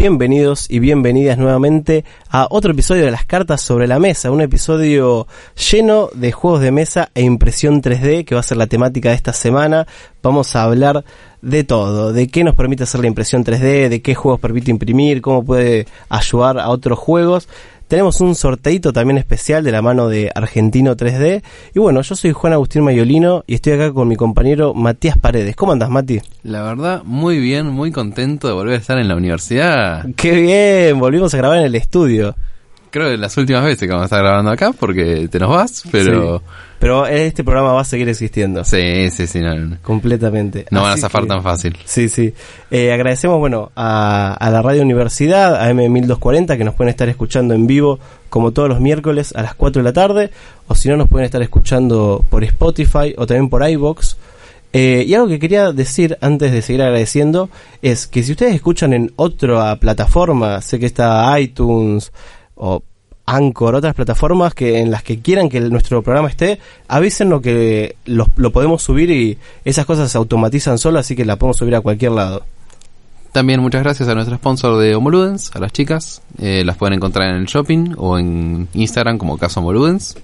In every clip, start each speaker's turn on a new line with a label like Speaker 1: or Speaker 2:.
Speaker 1: Bienvenidos y bienvenidas nuevamente a otro episodio de las cartas sobre la mesa, un episodio lleno de juegos de mesa e impresión 3D que va a ser la temática de esta semana. Vamos a hablar de todo, de qué nos permite hacer la impresión 3D, de qué juegos permite imprimir, cómo puede ayudar a otros juegos. Tenemos un sorteito también especial de la mano de Argentino 3D. Y bueno, yo soy Juan Agustín Mayolino y estoy acá con mi compañero Matías Paredes. ¿Cómo andas, Mati?
Speaker 2: La verdad, muy bien, muy contento de volver a estar en la universidad.
Speaker 1: ¡Qué bien! Volvimos a grabar en el estudio.
Speaker 2: Creo que las últimas veces que vamos a estar grabando acá porque te nos vas, pero...
Speaker 1: Sí. Pero este programa va a seguir existiendo.
Speaker 2: Sí, sí, sí. No, no.
Speaker 1: Completamente.
Speaker 2: No van a
Speaker 1: Así
Speaker 2: zafar
Speaker 1: que-
Speaker 2: tan fácil.
Speaker 1: Sí, sí. Eh, agradecemos, bueno, a, a la Radio Universidad, a M1240, que nos pueden estar escuchando en vivo como todos los miércoles a las 4 de la tarde, o si no, nos pueden estar escuchando por Spotify o también por iBox. Eh, y algo que quería decir antes de seguir agradeciendo es que si ustedes escuchan en otra plataforma, sé que está iTunes o Anchor, otras plataformas que en las que quieran que el- nuestro programa esté, avísennos que los- lo podemos subir y esas cosas se automatizan solo, así que la podemos subir a cualquier lado.
Speaker 2: También muchas gracias a nuestro sponsor de Homoludens, a las chicas. Eh, las pueden encontrar en el shopping o en Instagram como Caso Homoludens.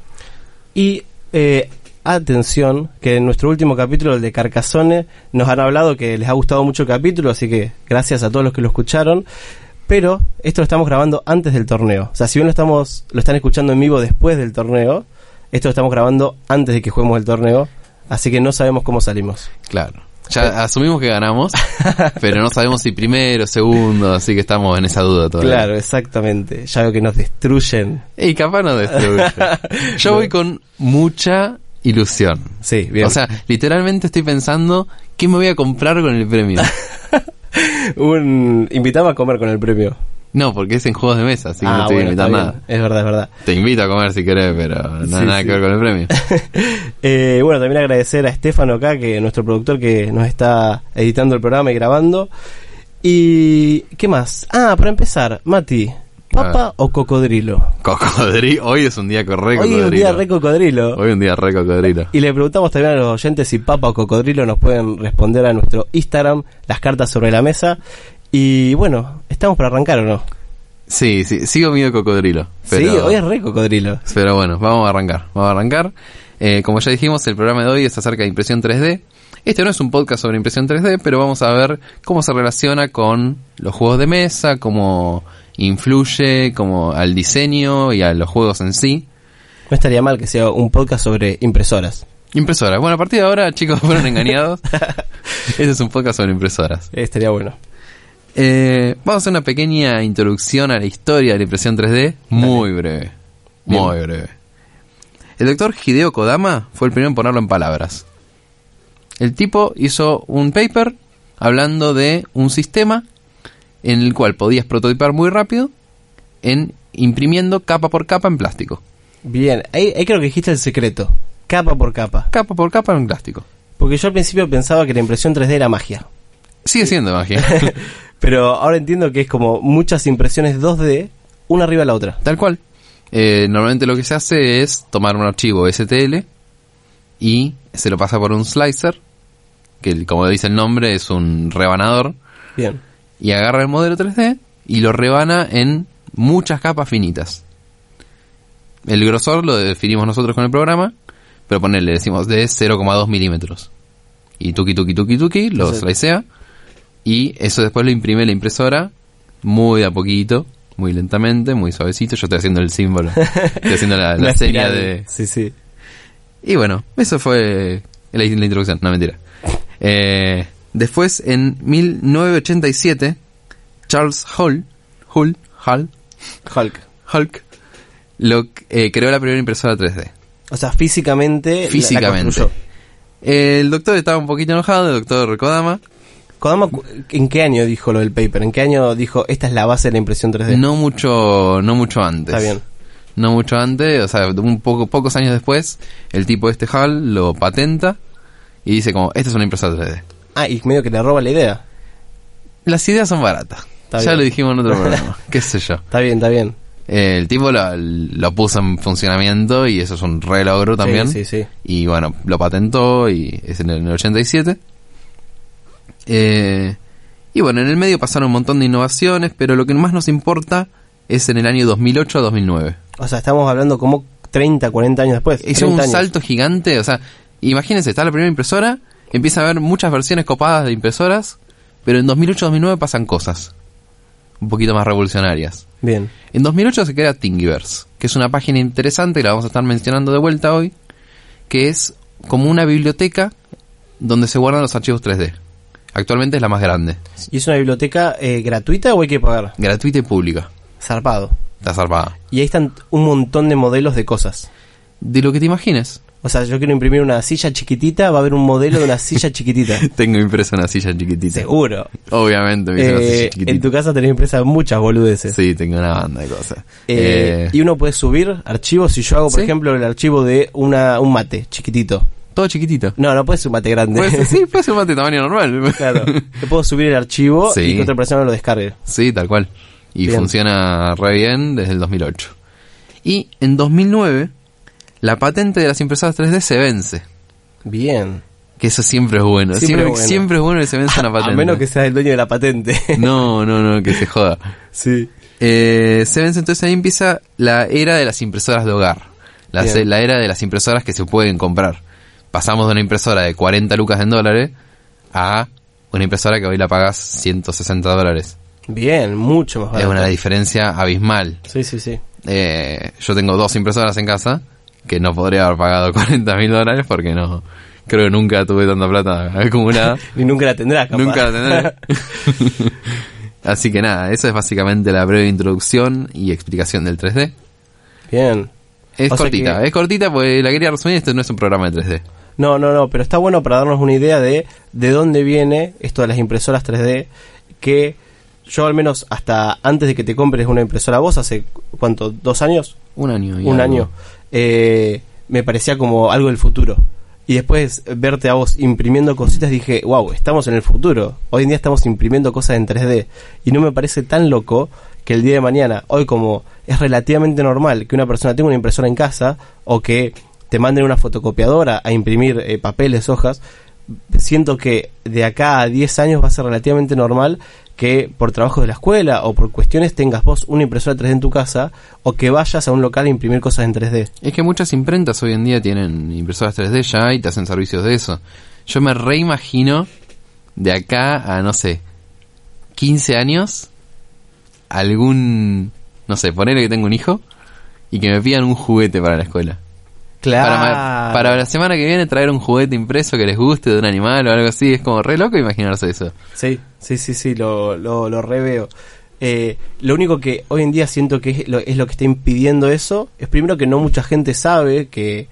Speaker 1: Y eh, atención, que en nuestro último capítulo, el de Carcassonne, nos han hablado que les ha gustado mucho el capítulo, así que gracias a todos los que lo escucharon. Pero esto lo estamos grabando antes del torneo. O sea, si bien lo, estamos, lo están escuchando en vivo después del torneo, esto lo estamos grabando antes de que juguemos el torneo. Así que no sabemos cómo salimos.
Speaker 2: Claro. Ya asumimos que ganamos, pero no sabemos si primero, segundo, así que estamos en esa duda todavía.
Speaker 1: Claro, exactamente. Ya veo que nos destruyen.
Speaker 2: Y capaz no destruye. Yo voy con mucha ilusión.
Speaker 1: Sí, bien.
Speaker 2: O sea, literalmente estoy pensando qué me voy a comprar con el premio.
Speaker 1: un invitado a comer con el premio.
Speaker 2: No, porque es en juegos de mesa, así que no
Speaker 1: Ah,
Speaker 2: te voy a
Speaker 1: bueno,
Speaker 2: invitar nada.
Speaker 1: Es verdad, es verdad.
Speaker 2: Te invito a comer si querés, pero no
Speaker 1: Sí,
Speaker 2: nada
Speaker 1: sí.
Speaker 2: que ver con el premio.
Speaker 1: Eh, bueno, también agradecer a Estefano acá, que nuestro productor que nos está editando el programa y grabando. Y ¿qué más? Ah, para empezar, Mati, ¿papa o cocodrilo?
Speaker 2: Cocodrilo. Hoy es un día re
Speaker 1: Hoy es un día re
Speaker 2: cocodrilo.
Speaker 1: cocodrilo.
Speaker 2: Hoy es un día re cocodrilo.
Speaker 1: Y le preguntamos también a los oyentes si papa o cocodrilo nos pueden responder a nuestro Instagram, las cartas sobre la mesa. Y bueno, ¿estamos para arrancar o no?
Speaker 2: Sí, sí, sigo medio cocodrilo. Pero,
Speaker 1: Sí, hoy es re cocodrilo.
Speaker 2: pero bueno, vamos a arrancar. Vamos a arrancar. Eh, como ya dijimos, el programa de hoy es acerca de impresión 3D. Este no es un podcast sobre impresión 3D, pero vamos a ver cómo se relaciona con los juegos de mesa, cómo influye como al diseño y a los juegos en sí.
Speaker 1: No estaría mal que sea un podcast sobre impresoras.
Speaker 2: Impresoras. Bueno, a partir de ahora, chicos, fueron engañados. este es un podcast sobre impresoras.
Speaker 1: Eh, estaría bueno.
Speaker 2: Eh, vamos a hacer una pequeña introducción a la historia de la impresión 3D, muy breve. Muy breve. El doctor Hideo Kodama fue el primero en ponerlo en palabras. El tipo hizo un paper hablando de un sistema en el cual podías prototipar muy rápido en imprimiendo capa por capa en plástico.
Speaker 1: Bien, ahí, ahí creo que dijiste el secreto. Capa por capa.
Speaker 2: Capa por capa en plástico.
Speaker 1: Porque yo al principio pensaba que la impresión 3D era magia.
Speaker 2: Sigue siendo magia.
Speaker 1: Pero ahora entiendo que es como muchas impresiones 2D, una arriba de la otra.
Speaker 2: Tal cual. Eh, normalmente lo que se hace es tomar un archivo STL y se lo pasa por un slicer, que como dice el nombre es un rebanador,
Speaker 1: Bien.
Speaker 2: Y agarra el modelo 3D y lo rebana en muchas capas finitas. El grosor lo definimos nosotros con el programa, pero ponerle, decimos de 0,2 milímetros. Y tuki tuki tuki tuki, lo slicea, y eso después lo imprime la impresora muy de a poquito, muy lentamente, muy suavecito. Yo estoy haciendo el símbolo, estoy haciendo la, la seña de...
Speaker 1: Sí, sí.
Speaker 2: Y bueno, eso fue la, la introducción, no mentira. Eh, después, en 1987, Charles Hull, Hull, Hull,
Speaker 1: Hulk.
Speaker 2: Hulk, lo, eh, creó la primera impresora 3D.
Speaker 1: O sea, físicamente. la- la
Speaker 2: Físicamente. El doctor estaba un poquito enojado, el doctor Kodama,
Speaker 1: Kodama, ¿en qué año dijo lo del paper? ¿En qué año dijo esta es la base de la impresión 3D?
Speaker 2: No mucho, no mucho antes.
Speaker 1: Está bien.
Speaker 2: No mucho antes, o sea, un poco, pocos años después, el tipo este Hall lo patenta y dice como, esta es una impresora 3D.
Speaker 1: Ah, y medio que le roba la idea.
Speaker 2: Las ideas son baratas.
Speaker 1: Está
Speaker 2: ya
Speaker 1: bien.
Speaker 2: lo dijimos en otro programa. ¿Qué sé yo?
Speaker 1: Está bien, está bien.
Speaker 2: Eh, el tipo lo, lo puso en funcionamiento y eso es un re logro también.
Speaker 1: Sí, sí, sí.
Speaker 2: Y bueno, lo patentó y es en el, en el 87. Eh, y bueno, en el medio pasaron un montón de innovaciones, pero lo que más nos importa es en el año 2008 a 2009.
Speaker 1: O sea, estamos hablando como 30, 40 años después.
Speaker 2: Hizo
Speaker 1: 30
Speaker 2: un
Speaker 1: años.
Speaker 2: salto gigante, o sea, imagínense, está la primera impresora, empieza a haber muchas versiones copadas de impresoras, pero en 2008-2009 pasan cosas un poquito más revolucionarias.
Speaker 1: Bien.
Speaker 2: En 2008 se crea Thingiverse, que es una página interesante que la vamos a estar mencionando de vuelta hoy, que es como una biblioteca donde se guardan los archivos 3D. Actualmente es la más grande,
Speaker 1: ¿Y es una biblioteca eh, gratuita o hay que pagar?
Speaker 2: gratuita y pública.
Speaker 1: Zarpado.
Speaker 2: Está zarpada.
Speaker 1: Y ahí están un montón de modelos de cosas.
Speaker 2: De lo que te imagines.
Speaker 1: O sea, yo quiero imprimir una silla chiquitita, va a haber un modelo de una silla chiquitita.
Speaker 2: Tengo impresa una silla chiquitita.
Speaker 1: Seguro.
Speaker 2: Obviamente me hice una
Speaker 1: Eh,
Speaker 2: silla
Speaker 1: en
Speaker 2: chiquitita.
Speaker 1: tu casa tenés impresas muchas boludeces.
Speaker 2: Sí, tengo una banda de cosas.
Speaker 1: Eh,
Speaker 2: Eh,
Speaker 1: y uno puede subir archivos. Si yo hago, por
Speaker 2: Sí.
Speaker 1: ejemplo, el archivo de una, un mate chiquitito.
Speaker 2: todo chiquitito.
Speaker 1: No, no puede ser un mate grande.
Speaker 2: Puede ser, sí, puede ser un mate de tamaño normal.
Speaker 1: claro. Yo puedo subir el archivo
Speaker 2: Sí.
Speaker 1: y que otra persona lo descargue.
Speaker 2: Sí, tal cual. Y
Speaker 1: Bien.
Speaker 2: funciona re bien desde el 2008. Y en 2009, la patente de las impresoras 3D se vence.
Speaker 1: Bien.
Speaker 2: Que eso siempre es bueno.
Speaker 1: Siempre
Speaker 2: Siempre,
Speaker 1: es bueno.
Speaker 2: siempre es bueno que se vence una patente.
Speaker 1: A menos que seas el dueño de la patente.
Speaker 2: No, no, no, que se joda.
Speaker 1: sí.
Speaker 2: Eh, se vence, entonces ahí empieza la era de las impresoras de hogar. La, era de las impresoras que se pueden comprar. Pasamos de una impresora de 40 lucas en dólares a una impresora que hoy la pagas 160 dólares.
Speaker 1: Bien, mucho más
Speaker 2: Es
Speaker 1: barato.
Speaker 2: una diferencia abismal.
Speaker 1: Sí, sí, sí.
Speaker 2: Eh, yo tengo dos impresoras en casa que no podría haber pagado 40 mil dólares porque no creo que nunca tuve tanta plata acumulada.
Speaker 1: Y nunca la tendrás, capaz.
Speaker 2: nunca la tendré. Así que nada, eso es básicamente la breve introducción y explicación del 3D.
Speaker 1: Bien.
Speaker 2: Es
Speaker 1: O
Speaker 2: cortita,
Speaker 1: que-
Speaker 2: es cortita porque la quería resumir, este no es un programa de 3D.
Speaker 1: No, no, no, pero está bueno para darnos una idea de de dónde viene esto de las impresoras 3D, que yo al menos hasta antes de que te compres una impresora vos, hace cuánto, dos años,
Speaker 2: Un año. y
Speaker 1: un
Speaker 2: algo.
Speaker 1: año, eh, me parecía como algo del futuro. Y después verte a vos imprimiendo cositas dije, wow, estamos en el futuro. Hoy en día estamos imprimiendo cosas en 3D. Y no me parece tan loco que el día de mañana, hoy como es relativamente normal que una persona tenga una impresora en casa o que te manden una fotocopiadora a imprimir eh, papeles, hojas, siento que de acá a 10 años va a ser relativamente normal que por trabajo de la escuela o por cuestiones tengas vos una impresora 3D en tu casa o que vayas a un local a imprimir cosas en 3D.
Speaker 2: Es que muchas imprentas hoy en día tienen impresoras 3D ya y te hacen servicios de eso. Yo me reimagino de acá a, no sé, 15 años, algún, no sé, ponerle que tengo un hijo y que me pidan un juguete para la escuela.
Speaker 1: Claro.
Speaker 2: Para, para la semana que viene traer un juguete impreso que les guste de un animal o algo así. Es como re loco imaginarse eso.
Speaker 1: Sí, sí, sí, sí, lo, lo, lo reveo. Eh, lo único que hoy en día siento que es lo, es lo que está impidiendo eso es primero que no mucha gente sabe que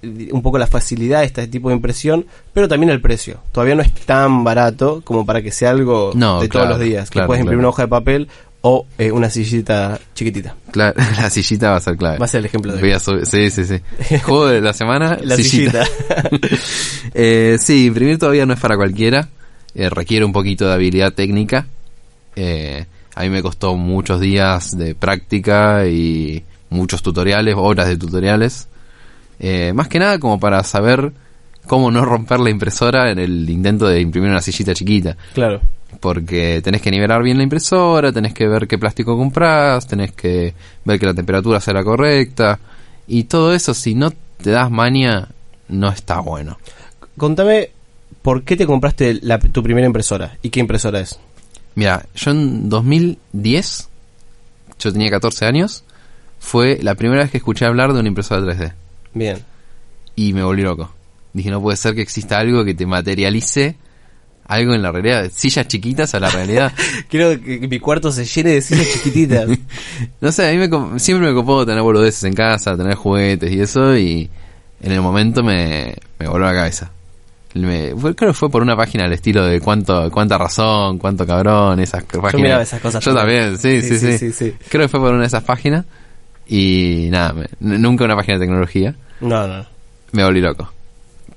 Speaker 1: eh, un poco la facilidad de este tipo de impresión, pero también el precio. Todavía no es tan barato como para que sea algo
Speaker 2: No,
Speaker 1: de
Speaker 2: claro,
Speaker 1: todos los días.
Speaker 2: claro,
Speaker 1: que puedes imprimir
Speaker 2: claro.
Speaker 1: una hoja de papel o eh, una sillita chiquitita.
Speaker 2: Claro, la sillita va a ser clave.
Speaker 1: Va a ser el ejemplo de
Speaker 2: Voy a subir- sí, sí, sí. Juego de la semana,
Speaker 1: La
Speaker 2: sillita. Eh, sí, imprimir todavía no es para cualquiera. Eh, requiere un poquito de habilidad técnica. Eh, a mí me costó muchos días de práctica y muchos tutoriales, horas de tutoriales. Eh, más que nada como para saber cómo no romper la impresora en el intento de imprimir una sillita chiquita.
Speaker 1: claro.
Speaker 2: Porque tenés que nivelar bien la impresora, tenés que ver qué plástico compras, tenés que ver que la temperatura sea la correcta. Y todo eso, si no te das maña, no está bueno.
Speaker 1: Contame, ¿por qué te compraste la- tu primera impresora? ¿Y qué impresora es?
Speaker 2: Mira, yo en 2010, yo tenía 14 años, fue la primera vez que escuché hablar de una impresora 3D.
Speaker 1: Bien.
Speaker 2: Y me volví loco. Dije, no puede ser que exista algo que te materialice algo en la realidad. Sillas chiquitas a la realidad.
Speaker 1: Quiero que mi cuarto se llene de sillas chiquititas.
Speaker 2: No sé, a mí me, siempre me copó tener boludeces en casa, tener juguetes y eso, y en el momento me, me voló la cabeza. Me- fue- creo que fue por una página al estilo de cuánto, cuánta razón, cuánto cabrón, esas páginas.
Speaker 1: miraba esas cosas
Speaker 2: Yo
Speaker 1: también.
Speaker 2: sí sí
Speaker 1: Sí,
Speaker 2: sí,
Speaker 1: sí.
Speaker 2: Creo que fue por una de esas páginas. Y nada, me- nunca una página de tecnología.
Speaker 1: No, no.
Speaker 2: Me volví loco.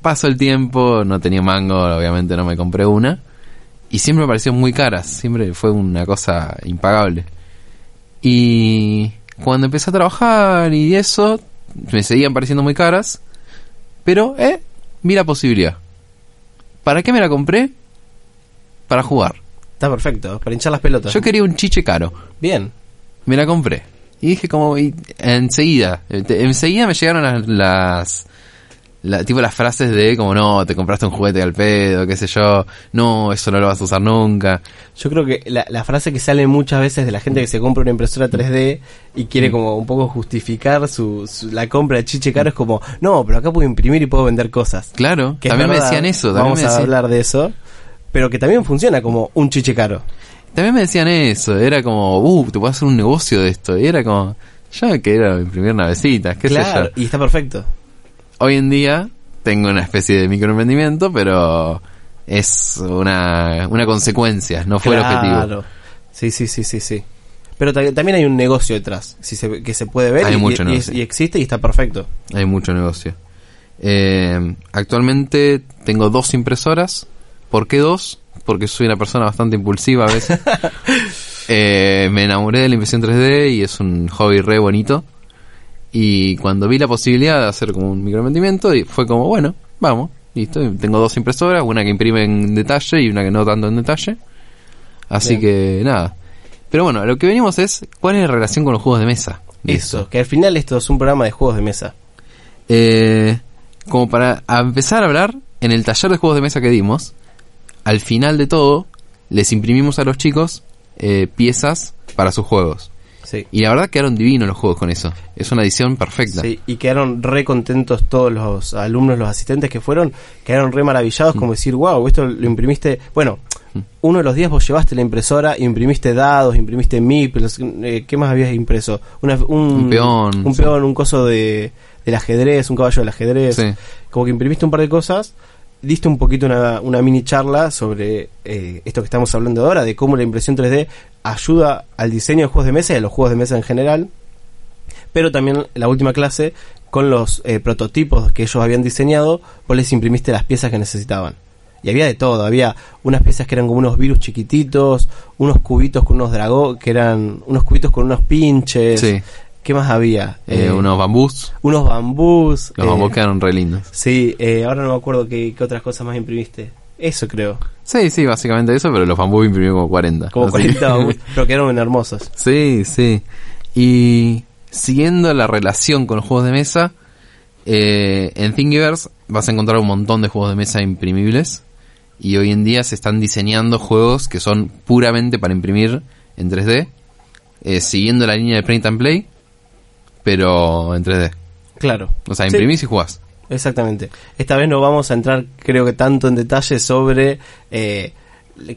Speaker 2: Pasó el tiempo, no tenía mango, obviamente no me compré una. Y siempre me pareció muy caras, siempre fue una cosa impagable. Y cuando empecé a trabajar y eso, me seguían pareciendo muy caras. Pero, eh, vi la posibilidad. ¿Para qué me la compré? Para jugar.
Speaker 1: Está perfecto, para hinchar las pelotas.
Speaker 2: Yo quería un chiche caro.
Speaker 1: Bien.
Speaker 2: Me la compré. Y dije como, y enseguida, eh, enseguida me llegaron las, las la- tipo las frases de como no, te compraste un juguete al pedo, qué sé yo, no, eso no lo vas a usar nunca.
Speaker 1: Yo creo que la, la frase que sale muchas veces de la gente que se compra una impresora 3D y
Speaker 2: Mm.
Speaker 1: quiere como un poco justificar su, su- la compra de chiche caro es como, no, pero acá puedo imprimir y puedo vender cosas.
Speaker 2: Claro,
Speaker 1: Que
Speaker 2: también me decían eso, también
Speaker 1: Vamos
Speaker 2: me,
Speaker 1: a hablar de eso. Pero que también funciona como un chiche caro.
Speaker 2: también me decían eso, era como, uh, te puedo hacer un negocio de esto, y era como, yo quiero imprimir navecitas, qué sé
Speaker 1: claro,
Speaker 2: yo.
Speaker 1: y está perfecto.
Speaker 2: Hoy en día tengo una especie de microemprendimiento, pero es una, una consecuencia, no fue el objetivo.
Speaker 1: Claro. Sí, sí, sí, sí, sí. Pero ta- también hay un negocio detrás, si se, que se puede ver
Speaker 2: Hay
Speaker 1: y,
Speaker 2: mucho
Speaker 1: y- y-
Speaker 2: negocio.
Speaker 1: y existe y está perfecto.
Speaker 2: Hay mucho negocio. Eh, actualmente tengo dos impresoras. ¿Por qué dos? Porque soy una persona bastante impulsiva a veces. Eh, me enamoré de la impresión 3D y es un hobby re bonito. Y cuando vi la posibilidad de hacer como un microemprendimiento, y fue como, bueno, vamos, listo. Tengo dos impresoras, una que imprime en detalle y una que no tanto en detalle. Así
Speaker 1: Bien.
Speaker 2: que nada. Pero bueno, a lo que venimos es, ¿cuál es la relación con los juegos de mesa? de
Speaker 1: Eso, que al final esto es un programa de juegos de mesa.
Speaker 2: Eh, como para empezar a hablar, en el taller de juegos de mesa que dimos, al final de todo, les imprimimos a los chicos eh, piezas para sus juegos.
Speaker 1: Sí.
Speaker 2: Y la verdad quedaron divinos los juegos con eso. Es una edición perfecta.
Speaker 1: Sí, y quedaron re contentos todos los alumnos, los asistentes que fueron, quedaron re maravillados, como decir, wow, esto lo imprimiste. Bueno,
Speaker 2: Mm.
Speaker 1: uno de los días vos llevaste la impresora, imprimiste dados, imprimiste MIPs, eh, ¿qué más habías impreso? Una- un,
Speaker 2: Un peón,
Speaker 1: un
Speaker 2: sí.
Speaker 1: peón, un coso de, del ajedrez, un caballo del ajedrez. Como que imprimiste un par de cosas, diste un poquito una, una mini charla sobre eh, esto que estamos hablando ahora, de cómo la impresión 3D ayuda al diseño de juegos de mesa y a los juegos de mesa en general pero también la última clase con los eh, prototipos que ellos habían diseñado, vos les imprimiste las piezas que necesitaban. Y había de todo, había unas piezas que eran como unos virus chiquititos, unos cubitos con unos dragones, que eran unos cubitos con unos pinches.
Speaker 2: Sí.
Speaker 1: ¿Qué más había?
Speaker 2: Eh,
Speaker 1: Eh,
Speaker 2: unos bambús.
Speaker 1: unos bambús.
Speaker 2: Los
Speaker 1: eh,
Speaker 2: bambús quedaron re lindos.
Speaker 1: Sí, eh, ahora no me acuerdo qué, qué otras cosas más imprimiste. Eso creo.
Speaker 2: Sí, sí, básicamente eso, pero los bambús imprimí como 40.
Speaker 1: Como
Speaker 2: Así
Speaker 1: 40
Speaker 2: que-
Speaker 1: bambús, pero quedaron hermosos.
Speaker 2: Sí, sí. Y siguiendo la relación con los juegos de mesa, eh, en Thingiverse vas a encontrar un montón de juegos de mesa imprimibles. Y hoy en día se están diseñando juegos que son puramente para imprimir en 3D, eh, siguiendo la línea de Print and Play, pero en 3D.
Speaker 1: Claro.
Speaker 2: O sea,
Speaker 1: Sí.
Speaker 2: imprimís y jugás.
Speaker 1: Exactamente. Esta vez no vamos a entrar, creo que tanto en detalle sobre eh,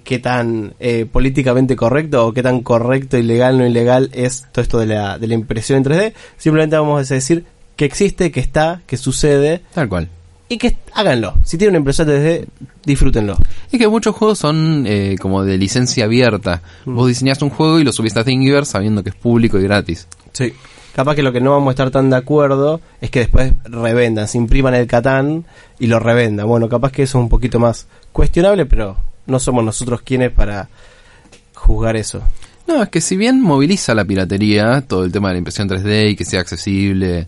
Speaker 1: qué tan eh, políticamente correcto o qué tan correcto y legal no ilegal es todo esto de la, de la impresión en 3D. Simplemente vamos a decir que existe, que está, que sucede
Speaker 2: Tal cual.
Speaker 1: y que háganlo. Si tienen una impresora 3D, disfrútenlo.
Speaker 2: Y que muchos juegos son eh, como de licencia abierta. Vos diseñás un juego y lo subís a Thingiverse sabiendo que es público y gratis.
Speaker 1: Sí. Capaz que lo que no vamos a estar tan de acuerdo es que después revendan, se impriman el Catán y lo revendan. Bueno, capaz que eso es un poquito más cuestionable, pero no somos nosotros quienes para juzgar eso.
Speaker 2: No, es que si bien moviliza la piratería, todo el tema de la impresión 3D y que sea accesible,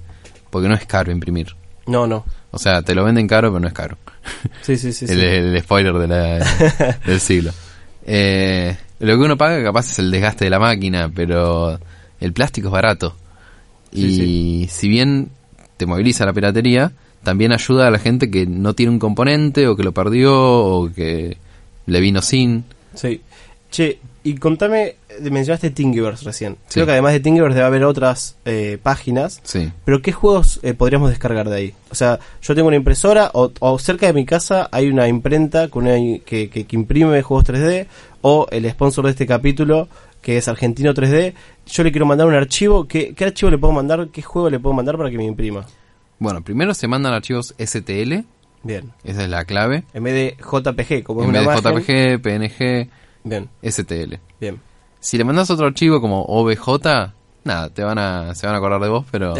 Speaker 2: porque no es caro imprimir.
Speaker 1: No, no.
Speaker 2: O sea, te lo venden caro, pero no es caro.
Speaker 1: Sí, sí, sí.
Speaker 2: el,
Speaker 1: sí.
Speaker 2: el spoiler de la- del siglo. Eh, lo que uno paga capaz es el desgaste de la máquina, pero el plástico es barato. Y
Speaker 1: Sí,
Speaker 2: si bien te moviliza la piratería, también ayuda a la gente que no tiene un componente o que lo perdió o que le vino sin.
Speaker 1: Sí. Che, y contame, mencionaste Thingiverse recién.
Speaker 2: Sí.
Speaker 1: Creo que además de Thingiverse debe haber otras eh, páginas.
Speaker 2: Sí.
Speaker 1: Pero ¿qué juegos eh, podríamos descargar de ahí? O sea, yo tengo una impresora o, o cerca de mi casa hay una imprenta con una, que, que, que imprime juegos 3D o el sponsor de este capítulo que es Argentino 3D. Yo le quiero mandar un archivo. ¿Qué, qué archivo le puedo mandar? ¿Qué juego le puedo mandar para que me imprima?
Speaker 2: Bueno, primero se mandan archivos STL
Speaker 1: Bien.
Speaker 2: Esa es la clave.
Speaker 1: En vez de JPG, como es
Speaker 2: en
Speaker 1: una
Speaker 2: vez de. JPG, PNG,
Speaker 1: Bien,
Speaker 2: STL.
Speaker 1: bien.
Speaker 2: Si le mandas otro archivo como OBJ, nada, te van a, se van a acordar de vos, pero,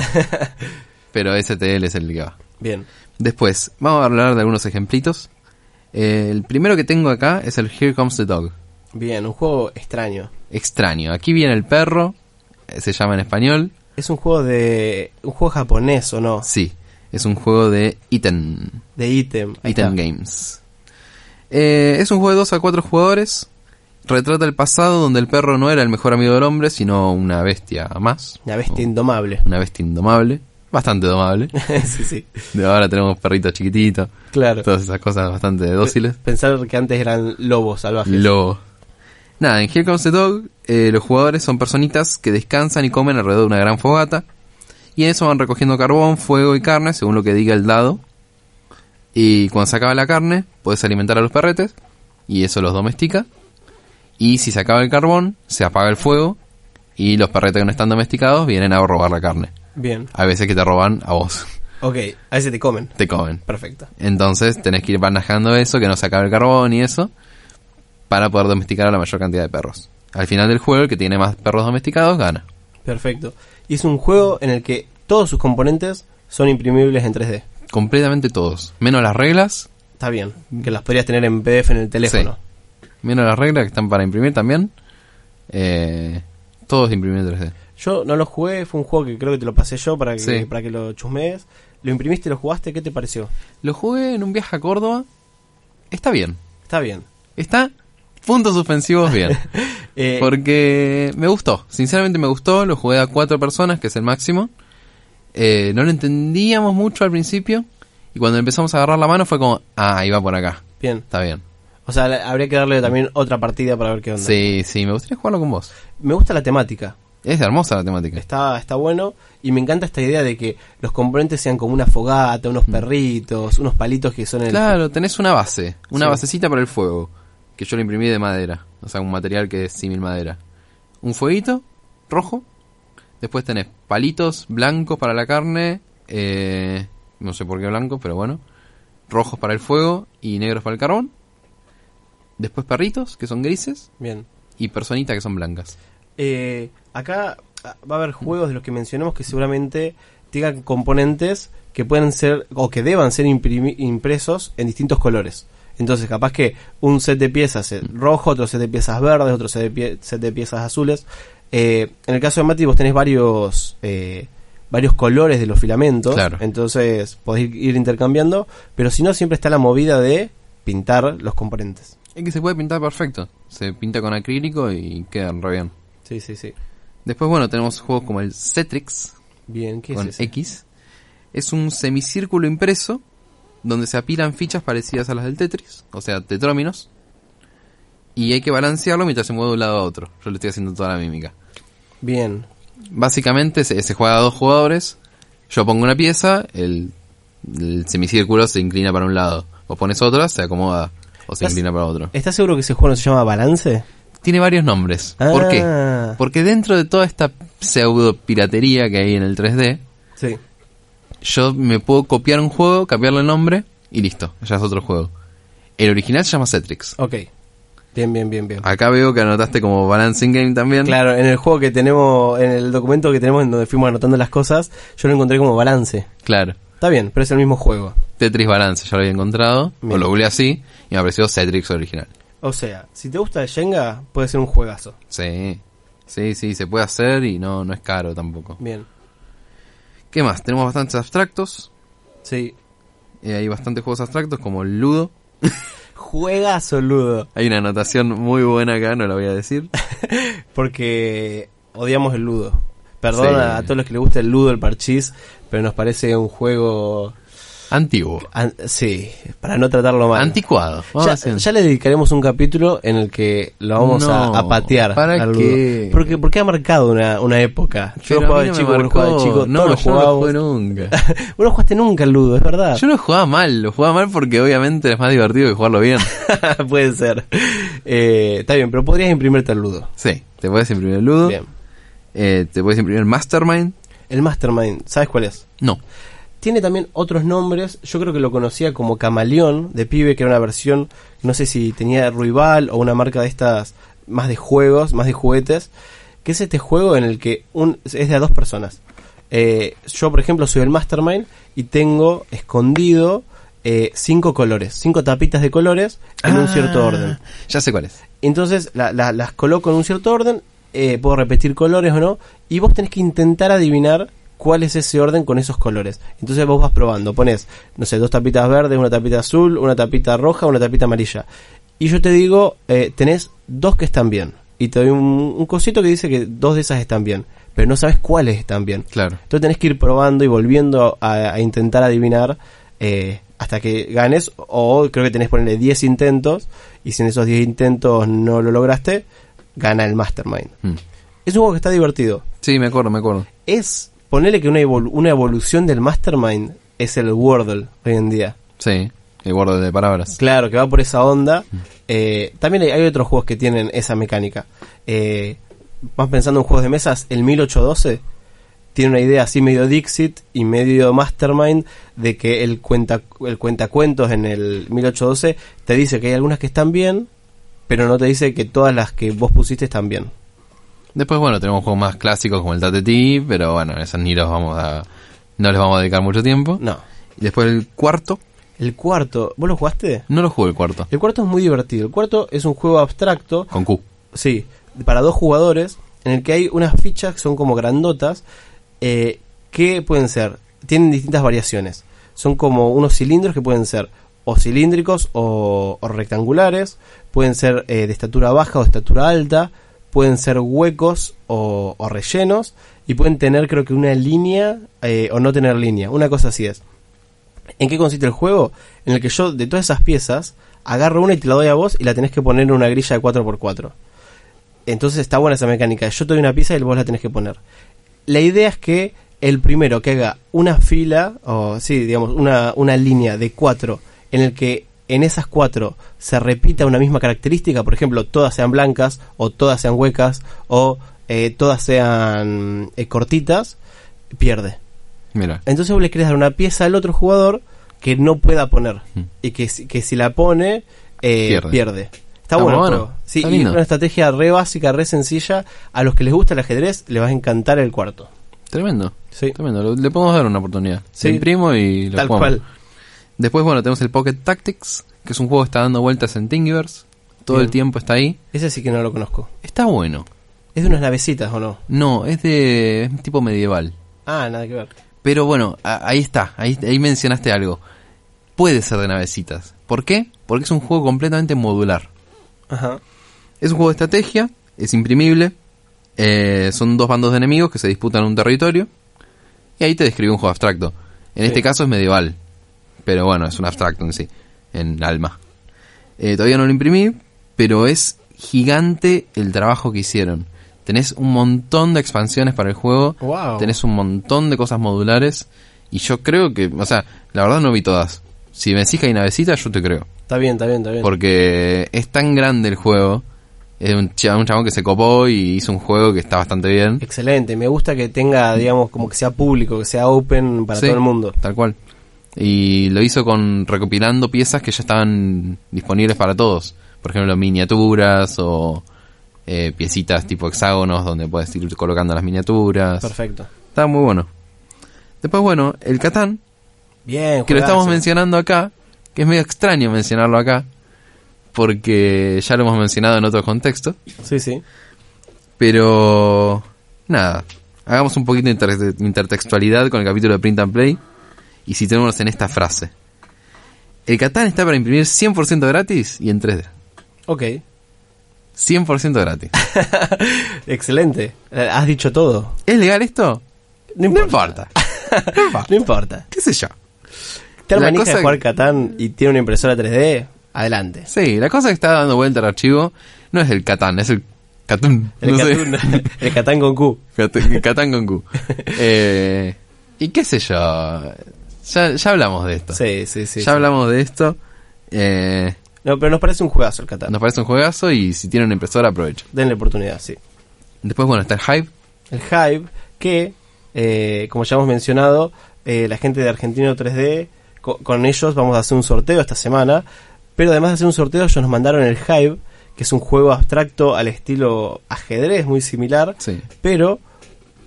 Speaker 2: pero STL es el que va.
Speaker 1: Bien.
Speaker 2: Después, vamos a hablar de algunos ejemplitos. Eh, el primero que tengo acá es el Here Comes the Dog.
Speaker 1: Bien, un juego extraño.
Speaker 2: Extraño. Aquí viene el perro, eh, se llama en español.
Speaker 1: Es un juego de. un juego japonés o no?
Speaker 2: Sí, es un juego de Iten,
Speaker 1: De
Speaker 2: Iten
Speaker 1: está.
Speaker 2: Games. Eh, es un juego de 2 a 4 jugadores. Retrata el pasado donde el perro no era el mejor amigo del hombre, sino una bestia más.
Speaker 1: Una bestia indomable.
Speaker 2: Una bestia indomable. Bastante domable.
Speaker 1: sí, sí.
Speaker 2: De ahora tenemos perritos chiquititos.
Speaker 1: Claro.
Speaker 2: Todas esas cosas bastante dóciles.
Speaker 1: Pensar que antes eran lobos salvajes.
Speaker 2: Lobo. Nada, en Here Comes the Dog, eh, los jugadores son personitas que descansan y comen alrededor de una gran fogata. Y en eso van recogiendo carbón, fuego y carne, según lo que diga el dado. Y cuando se acaba la carne, puedes alimentar a los perretes. Y eso los domestica. Y si se acaba el carbón, se apaga el fuego. Y los perretes que no están domesticados vienen a robar la carne.
Speaker 1: Bien.
Speaker 2: Hay veces que te roban a vos.
Speaker 1: Ok, a veces te comen.
Speaker 2: Te comen.
Speaker 1: Perfecto.
Speaker 2: Entonces tenés que ir manejando eso, que no se acabe el carbón y eso, para poder domesticar a la mayor cantidad de perros. Al final del juego, el que tiene más perros domesticados gana.
Speaker 1: Perfecto. Y es un juego en el que todos sus componentes son imprimibles en 3D.
Speaker 2: Completamente todos. Menos las reglas,
Speaker 1: Está bien. Que las podrías tener en PDF en el teléfono.
Speaker 2: menos las reglas que están para imprimir también. Eh, todos imprimir en 3D.
Speaker 1: Yo no lo jugué, fue un juego que creo que te lo pasé yo para que,
Speaker 2: Sí.
Speaker 1: para que lo chusmees. Lo imprimiste, lo jugaste, ¿qué te pareció?
Speaker 2: Lo jugué en un viaje a Córdoba. Está bien.
Speaker 1: Está bien.
Speaker 2: Está puntos suspensivos bien.
Speaker 1: Eh,
Speaker 2: Porque me gustó, sinceramente me gustó, lo jugué a cuatro personas, que es el máximo. Eh, no lo entendíamos mucho al principio. Y cuando empezamos a agarrar la mano fue como, ah, ahí va por acá.
Speaker 1: Bien.
Speaker 2: Está bien.
Speaker 1: O sea, habría que darle también otra partida para ver qué onda.
Speaker 2: Sí, sí, me gustaría jugarlo con vos.
Speaker 1: Me gusta la temática.
Speaker 2: Es hermosa la temática.
Speaker 1: Está, está bueno. Y me encanta esta idea de que los componentes sean como una fogata, unos perritos, unos palitos que son el.
Speaker 2: Mm. Claro, tenés una base, una
Speaker 1: Sí.
Speaker 2: basecita para el fuego. Que yo lo imprimí de madera. O sea, un material que es símil madera. Un fueguito rojo. Después tenés palitos blancos para la carne. eh, no sé por qué blancos, pero bueno. Rojos para el fuego y negros para el carbón. Después perritos, que son grises.
Speaker 1: Bien.
Speaker 2: Y personitas, que son blancas.
Speaker 1: Eh, acá va a haber juegos de los que mencionamos que seguramente tengan componentes que pueden ser o que deban ser impresos en distintos colores. Entonces, capaz que un set de piezas es rojo, otro set de piezas verdes, otro set de, pie- set de piezas azules. Eh, en el caso de Mati, vos tenés varios eh, varios colores de los filamentos.
Speaker 2: Claro.
Speaker 1: Entonces, podés ir- ir intercambiando. Pero si no, siempre está la movida de pintar los componentes.
Speaker 2: Es que se puede pintar perfecto. Se pinta con acrílico y quedan re bien.
Speaker 1: Sí, sí, sí.
Speaker 2: Después, bueno, tenemos juegos como el Cetrix.
Speaker 1: Bien, ¿qué
Speaker 2: con
Speaker 1: es ese?
Speaker 2: X. Es un semicírculo impreso donde se apilan fichas parecidas a las del Tetris, o sea, tetróminos. Y hay que balancearlo mientras se mueve de un lado a otro. Yo le estoy haciendo toda la mímica.
Speaker 1: Bien.
Speaker 2: Básicamente se, se juega a dos jugadores. Yo pongo una pieza, el, el semicírculo se inclina para un lado. O pones otra, se acomoda o se
Speaker 1: ¿Estás-
Speaker 2: inclina para otro.
Speaker 1: ¿Estás seguro que ese juego no se llama Balance?
Speaker 2: Tiene varios nombres. ¿Por qué?
Speaker 1: Ah,
Speaker 2: Porque dentro de toda esta pseudo piratería que hay en el 3D,
Speaker 1: Sí.
Speaker 2: Yo me puedo copiar un juego, cambiarle el nombre y listo, ya es otro juego. El original se llama Cetrix.
Speaker 1: Ok. Bien, bien, bien, bien.
Speaker 2: Acá veo que anotaste como Balancing Game también.
Speaker 1: Claro, en el juego que tenemos, en el documento que tenemos en donde fuimos anotando las cosas, yo lo encontré como balance.
Speaker 2: Claro.
Speaker 1: Está bien, pero es el mismo juego.
Speaker 2: Tetris Balance, ya lo había encontrado.
Speaker 1: Bien.
Speaker 2: O lo googleé así y me apareció Cetrix original.
Speaker 1: O sea, si te gusta el Shenga, puede ser un juegazo.
Speaker 2: Sí. Sí, sí, se puede hacer y no, no es caro tampoco.
Speaker 1: Bien.
Speaker 2: ¿Qué más? Tenemos bastantes abstractos.
Speaker 1: Sí.
Speaker 2: Eh, hay bastantes juegos abstractos como el Ludo.
Speaker 1: Juegazo, Ludo.
Speaker 2: Hay una anotación muy buena acá, no la voy a decir.
Speaker 1: Porque odiamos el Ludo. Perdón
Speaker 2: Sí.
Speaker 1: a todos los que les gusta el Ludo, el parchís, pero nos parece un juego...
Speaker 2: Antiguo.
Speaker 1: an- sí, para no tratarlo mal.
Speaker 2: Anticuado.
Speaker 1: Ya, le dedicaremos un capítulo en el que lo vamos a-
Speaker 2: No,
Speaker 1: a, patear.
Speaker 2: ¿para
Speaker 1: al
Speaker 2: qué?
Speaker 1: Porque, porque ha marcado una, una época. Yo
Speaker 2: Pero
Speaker 1: jugaba de
Speaker 2: no
Speaker 1: chico, vos lo jugabas de chico,
Speaker 2: No,
Speaker 1: lo
Speaker 2: yo no jugué nunca.
Speaker 1: vos no jugaste nunca al Ludo, es verdad.
Speaker 2: Yo no jugaba mal, lo jugaba mal porque obviamente es más divertido que jugarlo bien.
Speaker 1: Puede ser. Eh, está bien, pero podrías imprimirte al Ludo.
Speaker 2: Sí, te puedes imprimir el Ludo,
Speaker 1: Bien.
Speaker 2: eh, te puedes imprimir el Mastermind.
Speaker 1: El Mastermind, ¿sabes cuál es?
Speaker 2: No,
Speaker 1: tiene también otros nombres. Yo creo que lo conocía como Camaleón de pibe, que era una versión, no sé si tenía Rival o una marca de estas más de juegos, más de juguetes, que es este juego en el que un, es de a dos personas. Eh, yo, por ejemplo, soy el Mastermind y tengo escondido eh, cinco colores, cinco tapitas de colores en un cierto
Speaker 2: Ah,
Speaker 1: orden.
Speaker 2: Ya sé cuál es.
Speaker 1: Entonces la- la- las coloco en un cierto orden, eh, puedo repetir colores o no, y vos tenés que intentar adivinar cuál es ese orden con esos colores. Entonces vos vas probando, pones, no sé, dos tapitas verdes, una tapita azul, una tapita roja, una tapita amarilla. Y yo te digo, eh, tenés dos que están bien. Y te doy un, un cosito que dice que dos de esas están bien, pero no sabes cuáles están bien.
Speaker 2: Claro.
Speaker 1: Entonces tenés que ir probando y volviendo a, a intentar adivinar eh, hasta que ganes. O creo que tenés que ponerle 10 intentos. Y si en esos 10 intentos no lo lograste, gana el Mastermind.
Speaker 2: Mm.
Speaker 1: Es un juego que está divertido.
Speaker 2: Sí, me acuerdo, me acuerdo.
Speaker 1: Es ponerle que una, evol- una evolución del Mastermind es el Wordle hoy en día.
Speaker 2: Sí, el guardo de palabras.
Speaker 1: Claro, que va por esa onda. Eh, también hay, hay otros juegos que tienen esa mecánica. Eh, más pensando en juegos de mesas, el 1812 tiene una idea así medio Dixit y medio Mastermind de que el cuenta el cuentacuentos en el 1812 te dice que hay algunas que están bien, pero no te dice que todas las que vos pusiste están bien.
Speaker 2: Después, bueno, tenemos juegos más clásicos como el Tateti, pero bueno, esos ni los vamos a... No les vamos a dedicar mucho tiempo.
Speaker 1: No.
Speaker 2: Y después el cuarto,
Speaker 1: El cuarto, ¿vos lo jugaste?
Speaker 2: no lo jugué el cuarto.
Speaker 1: El cuarto es muy divertido. El cuarto es un juego abstracto
Speaker 2: Con Q.
Speaker 1: Sí, para dos jugadores, en el que hay unas fichas que son como grandotas, eh, que pueden ser, tienen distintas variaciones. Son como unos cilindros que pueden ser o cilíndricos o, o rectangulares, pueden ser eh, de estatura baja o de estatura alta, pueden ser huecos o, rellenos, y pueden tener creo que una línea eh, o no tener línea, una cosa así es. ¿En qué consiste el juego? En el que yo de todas esas piezas agarro una y te la doy a vos y la tenés que poner en una grilla de 4x4. Entonces está buena esa mecánica. Yo te doy una pieza y vos la tenés que poner. La idea es que el primero que haga una fila, o sí, digamos, una, una línea de cuatro, en el que en esas cuatro se repita una misma característica, por ejemplo, todas sean blancas, o todas sean huecas, o eh, todas sean eh, cortitas, pierde.
Speaker 2: Mira.
Speaker 1: Entonces vos le querés dar una pieza al otro jugador que no pueda poner.
Speaker 2: Mm.
Speaker 1: Y que, si- que si la pone, eh,
Speaker 2: Pierde.
Speaker 1: pierde. Está bueno,
Speaker 2: bueno.
Speaker 1: Sí,
Speaker 2: Está
Speaker 1: y
Speaker 2: lindo.
Speaker 1: una estrategia re básica, re sencilla. A los que les gusta el ajedrez, les va a encantar el cuarto.
Speaker 2: Tremendo.
Speaker 1: Sí,
Speaker 2: Tremendo. Le- podemos dar una oportunidad.
Speaker 1: Sí.
Speaker 2: Imprimo y lo
Speaker 1: tal
Speaker 2: jugamos.
Speaker 1: cual.
Speaker 2: Después, bueno, tenemos el Pocket Tactics, que es un juego que está dando vueltas en Thingiverse. Todo
Speaker 1: Bien.
Speaker 2: el tiempo está ahí.
Speaker 1: Ese sí que no lo conozco.
Speaker 2: Está bueno.
Speaker 1: ¿Es de unas navecitas o no?
Speaker 2: No, es de es tipo medieval.
Speaker 1: Ah, nada que ver.
Speaker 2: Pero bueno, a- ahí está, ahí, ahí mencionaste algo. Puede ser de navecitas. ¿Por qué? Porque es un juego completamente modular.
Speaker 1: Ajá.
Speaker 2: Es un juego de estrategia, es imprimible. eh, son dos bandos de enemigos que se disputan un territorio. Y ahí te describe un juego abstracto. En
Speaker 1: Sí.
Speaker 2: este caso es medieval. Pero bueno, es un abstracto en sí, en alma. Eh, todavía no lo imprimí, pero es gigante el trabajo que hicieron. Tenés un montón de expansiones para el juego.
Speaker 1: Wow.
Speaker 2: Tenés un montón de cosas modulares. Y yo creo que, o sea, la verdad no vi todas. Si me decís que hay navecitas, yo te creo.
Speaker 1: Está bien, está bien, está bien.
Speaker 2: Porque es tan grande el juego. Es un, un chabón que se copó y hizo un juego que está bastante bien.
Speaker 1: Excelente. Me gusta que tenga, digamos, como que sea público, que sea open para
Speaker 2: Sí,
Speaker 1: todo el mundo.
Speaker 2: Tal cual. Y lo hizo con recopilando piezas que ya estaban disponibles para todos. Por ejemplo, miniaturas o eh, piecitas tipo hexágonos donde puedes ir colocando las miniaturas.
Speaker 1: Perfecto.
Speaker 2: Está muy bueno. Después, bueno, el Catán,
Speaker 1: Bien,
Speaker 2: que lo estamos mencionando acá, que es medio extraño mencionarlo acá, porque ya lo hemos mencionado en otros contextos.
Speaker 1: Sí, sí.
Speaker 2: Pero nada, hagamos un poquito de inter- intertextualidad con el capítulo de Print and Play y situémonos en esta frase. El Catán está para imprimir 100% gratis y en 3D.
Speaker 1: Ok.
Speaker 2: 100% gratis.
Speaker 1: Excelente. Eh, Has dicho todo.
Speaker 2: ¿Es legal esto?
Speaker 1: No
Speaker 2: No
Speaker 1: importa.
Speaker 2: No importa.
Speaker 1: No importa.
Speaker 2: ¿Qué sé yo?
Speaker 1: Te
Speaker 2: La cosa
Speaker 1: de jugar Catán y tiene una impresora 3D, adelante.
Speaker 2: Sí, la cosa que está dando vuelta al archivo no es el Catán, es el Catún.
Speaker 1: El,
Speaker 2: no sé.
Speaker 1: Catún- el Catán con Q.
Speaker 2: Cat- Catán con Q. Eh, y qué sé yo. Ya, ya hablamos de esto.
Speaker 1: Sí, sí, sí.
Speaker 2: ya
Speaker 1: sí.
Speaker 2: hablamos de esto. Eh,
Speaker 1: No, pero nos parece un juegazo el Catán.
Speaker 2: nos parece un juegazo y si tienen impresora aprovechen.
Speaker 1: Denle oportunidad, sí.
Speaker 2: Después, bueno, está el Hype.
Speaker 1: El Hive, que, eh, como ya hemos mencionado, eh, la gente de Argentino 3D, co- con, ellos vamos a hacer un sorteo esta semana, pero además de hacer un sorteo ellos nos mandaron el Hive, que es un juego abstracto al estilo ajedrez, muy similar,
Speaker 2: Sí.
Speaker 1: pero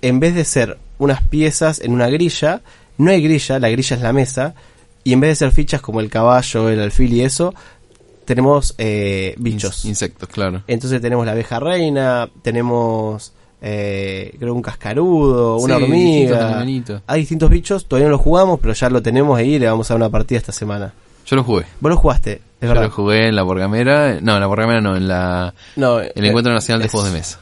Speaker 1: en vez de ser unas piezas en una grilla, no hay grilla, la grilla es la mesa, y en vez de ser fichas como el caballo, el alfil y eso, tenemos eh, bichos.
Speaker 2: In- insectos, claro.
Speaker 1: Entonces tenemos la abeja reina, tenemos eh, creo un cascarudo, una
Speaker 2: Sí,
Speaker 1: hormiga. Hay distintos bichos, todavía no los jugamos, pero ya lo tenemos ahí y le vamos a dar una partida esta semana.
Speaker 2: Yo lo jugué.
Speaker 1: Vos lo jugaste, es
Speaker 2: Yo
Speaker 1: verdad.
Speaker 2: lo jugué en la Borgamera. No, en la Borgamera no, en la
Speaker 1: No,
Speaker 2: el
Speaker 1: eh,
Speaker 2: Encuentro Nacional de
Speaker 1: es-
Speaker 2: Juegos de Mesa.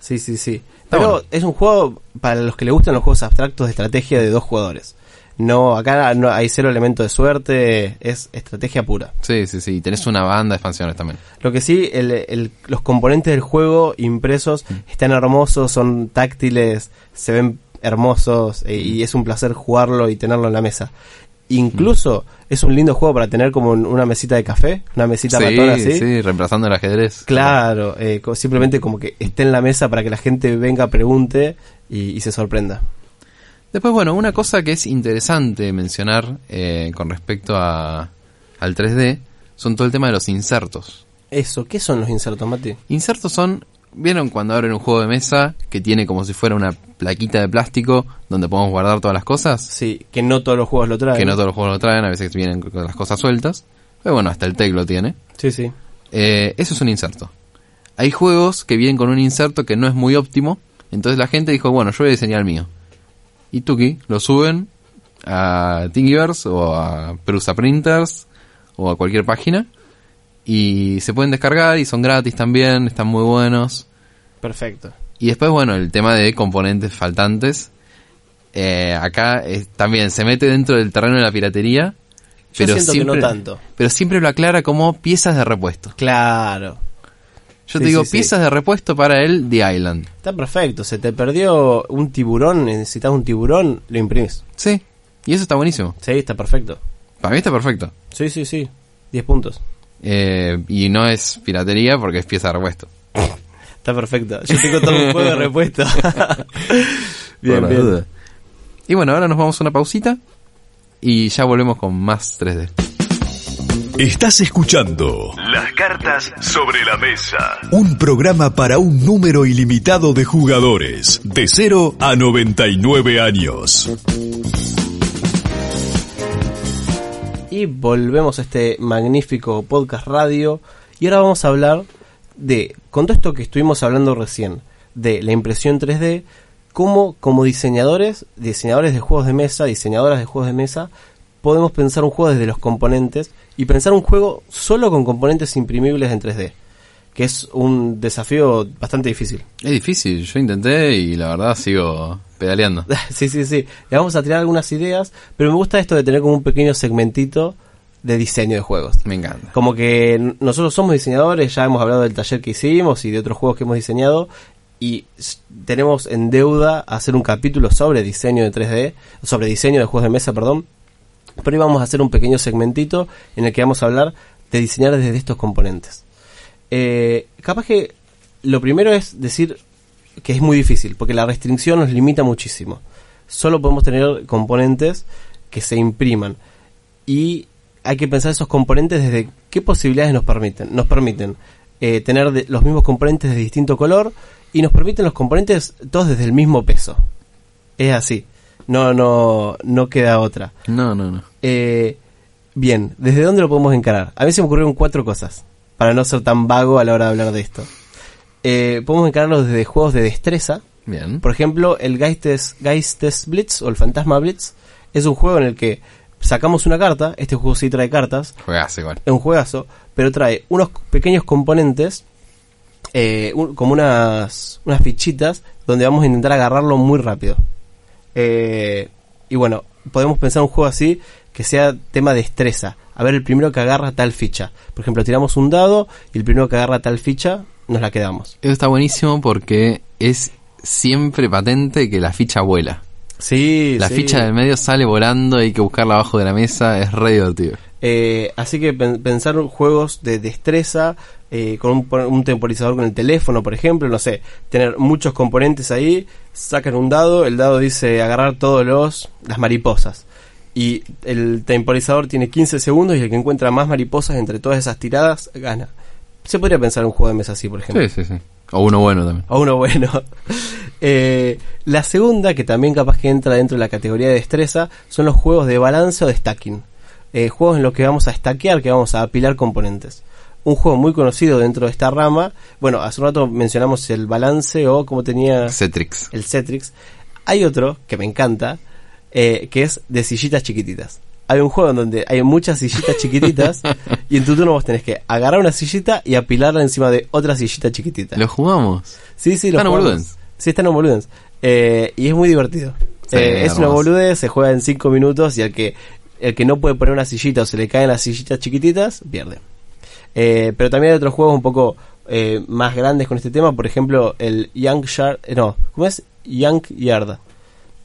Speaker 1: Sí, sí, sí. Pero
Speaker 2: bueno.
Speaker 1: es un juego para los que le gustan los juegos abstractos de estrategia de dos jugadores. No, acá no hay cero elemento de suerte, es estrategia pura.
Speaker 2: Sí, sí, sí. Tenés una banda de expansiones también.
Speaker 1: Lo que sí, el- el- los componentes del juego impresos
Speaker 2: Mm.
Speaker 1: están hermosos, son táctiles, se ven hermosos eh, y es un placer jugarlo y tenerlo en la mesa. Incluso es un lindo juego para tener como una mesita de café, una mesita
Speaker 2: Sí,
Speaker 1: así.
Speaker 2: sí, reemplazando el ajedrez.
Speaker 1: Claro, eh, simplemente como que esté en la mesa para que la gente venga, pregunte y, y se sorprenda.
Speaker 2: Después, bueno, una cosa que es interesante mencionar eh, con respecto a, al 3D son todo el tema de los insertos.
Speaker 1: Eso, ¿qué son los insertos, Mati?
Speaker 2: Insertos son, ¿vieron cuando abren un juego de mesa que tiene como si fuera una plaquita de plástico donde podemos guardar todas las cosas?
Speaker 1: Sí, que no todos los juegos lo traen.
Speaker 2: Que no todos los juegos lo traen, a veces vienen con las cosas sueltas. Pero bueno, hasta el TEC lo tiene.
Speaker 1: Sí, sí.
Speaker 2: Eh, eso es un inserto. Hay juegos que vienen con un inserto que no es muy óptimo. Entonces la gente dijo, bueno, yo voy a diseñar el mío. Y Tuki lo suben a Thingiverse o a Prusa Printers o a cualquier página. Y se pueden descargar y son gratis también, están muy buenos.
Speaker 1: Perfecto.
Speaker 2: Y después, bueno, el tema de componentes faltantes. Eh, acá eh, también se mete dentro del terreno de la piratería.
Speaker 1: Yo
Speaker 2: pero
Speaker 1: siento
Speaker 2: siempre,
Speaker 1: que no tanto.
Speaker 2: Pero siempre lo aclara como piezas de repuesto.
Speaker 1: Claro.
Speaker 2: Yo
Speaker 1: Sí,
Speaker 2: te digo,
Speaker 1: sí, sí.
Speaker 2: piezas de repuesto para el The Island.
Speaker 1: Está perfecto. Se te perdió un tiburón, necesitas un tiburón, lo imprimís.
Speaker 2: Sí. Y eso está buenísimo.
Speaker 1: Sí, está perfecto.
Speaker 2: Para mí está perfecto.
Speaker 1: Sí, sí, sí. 10 puntos.
Speaker 2: Eh, y no es piratería porque es pieza de repuesto.
Speaker 1: Está perfecto. Yo tengo todo un juego de repuesto. bien,
Speaker 2: Por
Speaker 1: bien.
Speaker 2: duda. Y bueno, ahora nos vamos a una pausita. Y ya volvemos con más 3D.
Speaker 3: Estás escuchando
Speaker 4: Las cartas sobre la mesa.
Speaker 3: un programa para un número ilimitado de jugadores, de 0 a 99 años.
Speaker 1: Volvemos a este magnífico podcast radio. Y ahora vamos a hablar de, con todo esto que estuvimos hablando recién, de la impresión 3D, cómo como diseñadores, diseñadores de juegos de mesa, diseñadoras de juegos de mesa, podemos pensar un juego desde los componentes y pensar un juego solo con componentes imprimibles en 3D. Que es un desafío bastante difícil.
Speaker 2: Es difícil, yo intenté y la verdad sigo pedaleando.
Speaker 1: sí, sí, sí. Le vamos a tirar algunas ideas, pero me gusta esto de tener como un pequeño segmentito de diseño de juegos.
Speaker 2: Me encanta.
Speaker 1: Como que nosotros somos diseñadores, ya hemos hablado del taller que hicimos y de otros juegos que hemos diseñado y tenemos en deuda hacer un capítulo sobre diseño de 3D, sobre diseño de juegos de mesa, perdón. Pero hoy vamos a hacer un pequeño segmentito en el que vamos a hablar de diseñar desde estos componentes. Eh, capaz que lo primero es decir que es muy difícil, porque la restricción nos limita muchísimo. Solo podemos tener componentes que se impriman. Y hay que pensar esos componentes desde qué posibilidades nos permiten. Nos permiten eh, tener de- los mismos componentes de distinto color y nos permiten los componentes todos desde el mismo peso. Es así. No, no, no queda otra.
Speaker 2: No, no, no.
Speaker 1: Eh, bien, ¿desde dónde lo podemos encarar? A mí se me ocurrieron cuatro cosas, para no ser tan vago a la hora de hablar de esto. Eh, podemos encararlo desde juegos de destreza.
Speaker 2: Bien.
Speaker 1: Por ejemplo, el Geistes, Geistes Blitz o el Fantasma Blitz es un juego en el que sacamos una carta, este juego sí trae cartas,
Speaker 2: Juegas igual.
Speaker 1: es un juegazo, pero trae unos pequeños componentes, eh, un- como unas, unas fichitas, donde vamos a intentar agarrarlo muy rápido. Eh, y bueno, podemos pensar un juego así que sea tema de destreza. A ver, el primero que agarra tal ficha. Por ejemplo, tiramos un dado y el primero que agarra tal ficha, nos la quedamos.
Speaker 2: Eso está buenísimo porque es siempre patente que la ficha vuela.
Speaker 1: Sí,
Speaker 2: La
Speaker 1: sí.
Speaker 2: ficha del medio sale volando, hay que buscarla abajo de la mesa, es re divertido.
Speaker 1: Eh, así que pen- pensar juegos de destreza eh, con un, un temporizador con el teléfono, por ejemplo, no sé, tener muchos componentes ahí, sacan un dado, el dado dice agarrar todos los las mariposas. Y el temporizador tiene 15 segundos y el que encuentra más mariposas entre todas esas tiradas gana. Se podría pensar en un juego de mesa así, por ejemplo.
Speaker 2: Sí, sí, sí. O uno bueno también.
Speaker 1: O uno bueno. Eh, la segunda, que también capaz que entra dentro de la categoría de destreza, son los juegos de balance o de stacking. Eh, juegos en los que vamos a stackear, que vamos a apilar componentes. Un juego muy conocido dentro de esta rama. Bueno, hace un rato mencionamos el balance o como tenía
Speaker 2: Cetrix.
Speaker 1: el Cetrix. Hay otro que me encanta, eh, que es de sillitas chiquititas. Hay un juego en donde hay muchas sillitas chiquititas y en tu turno vos tenés que agarrar una sillita y apilarla encima de otra sillita chiquitita.
Speaker 2: Lo jugamos.
Speaker 1: Sí, sí, lo
Speaker 2: Está en
Speaker 1: jugamos.
Speaker 2: Boludens.
Speaker 1: Sí, está en Boludens. Eh, y es muy divertido.
Speaker 2: Sí,
Speaker 1: Eh, es una boludez, se juega en 5 minutos y el que, el que no puede poner una sillita o se le caen las sillitas chiquititas, pierde. Eh, pero también hay otros juegos un poco eh, más grandes con este tema, por ejemplo, el Young Yard, eh, no, ¿cómo es? Young Yard.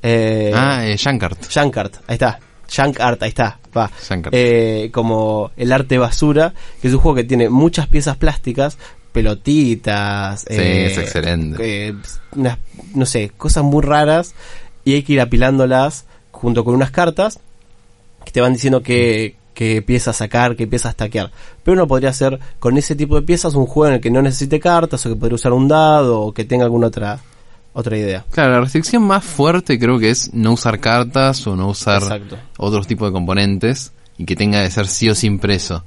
Speaker 1: Eh,
Speaker 2: ah, Shankart.
Speaker 1: Shankart, ahí está. Shank Art, ahí está, va. Eh, como el arte basura, que es un juego que tiene muchas piezas plásticas, pelotitas,
Speaker 2: Sí,
Speaker 1: eh,
Speaker 2: es excelente.
Speaker 1: eh, unas, no sé, cosas muy raras, y hay que ir apilándolas junto con unas cartas que te van diciendo qué, qué piezas sacar, qué piezas taquear. Pero uno podría hacer con ese tipo de piezas un juego en el que no necesite cartas, o que podría usar un dado, o que tenga alguna otra, otra idea.
Speaker 2: Claro, la restricción más fuerte creo que es no usar cartas o no usar
Speaker 1: Exacto.
Speaker 2: otros tipos de componentes y que tenga que ser sí o sí impreso.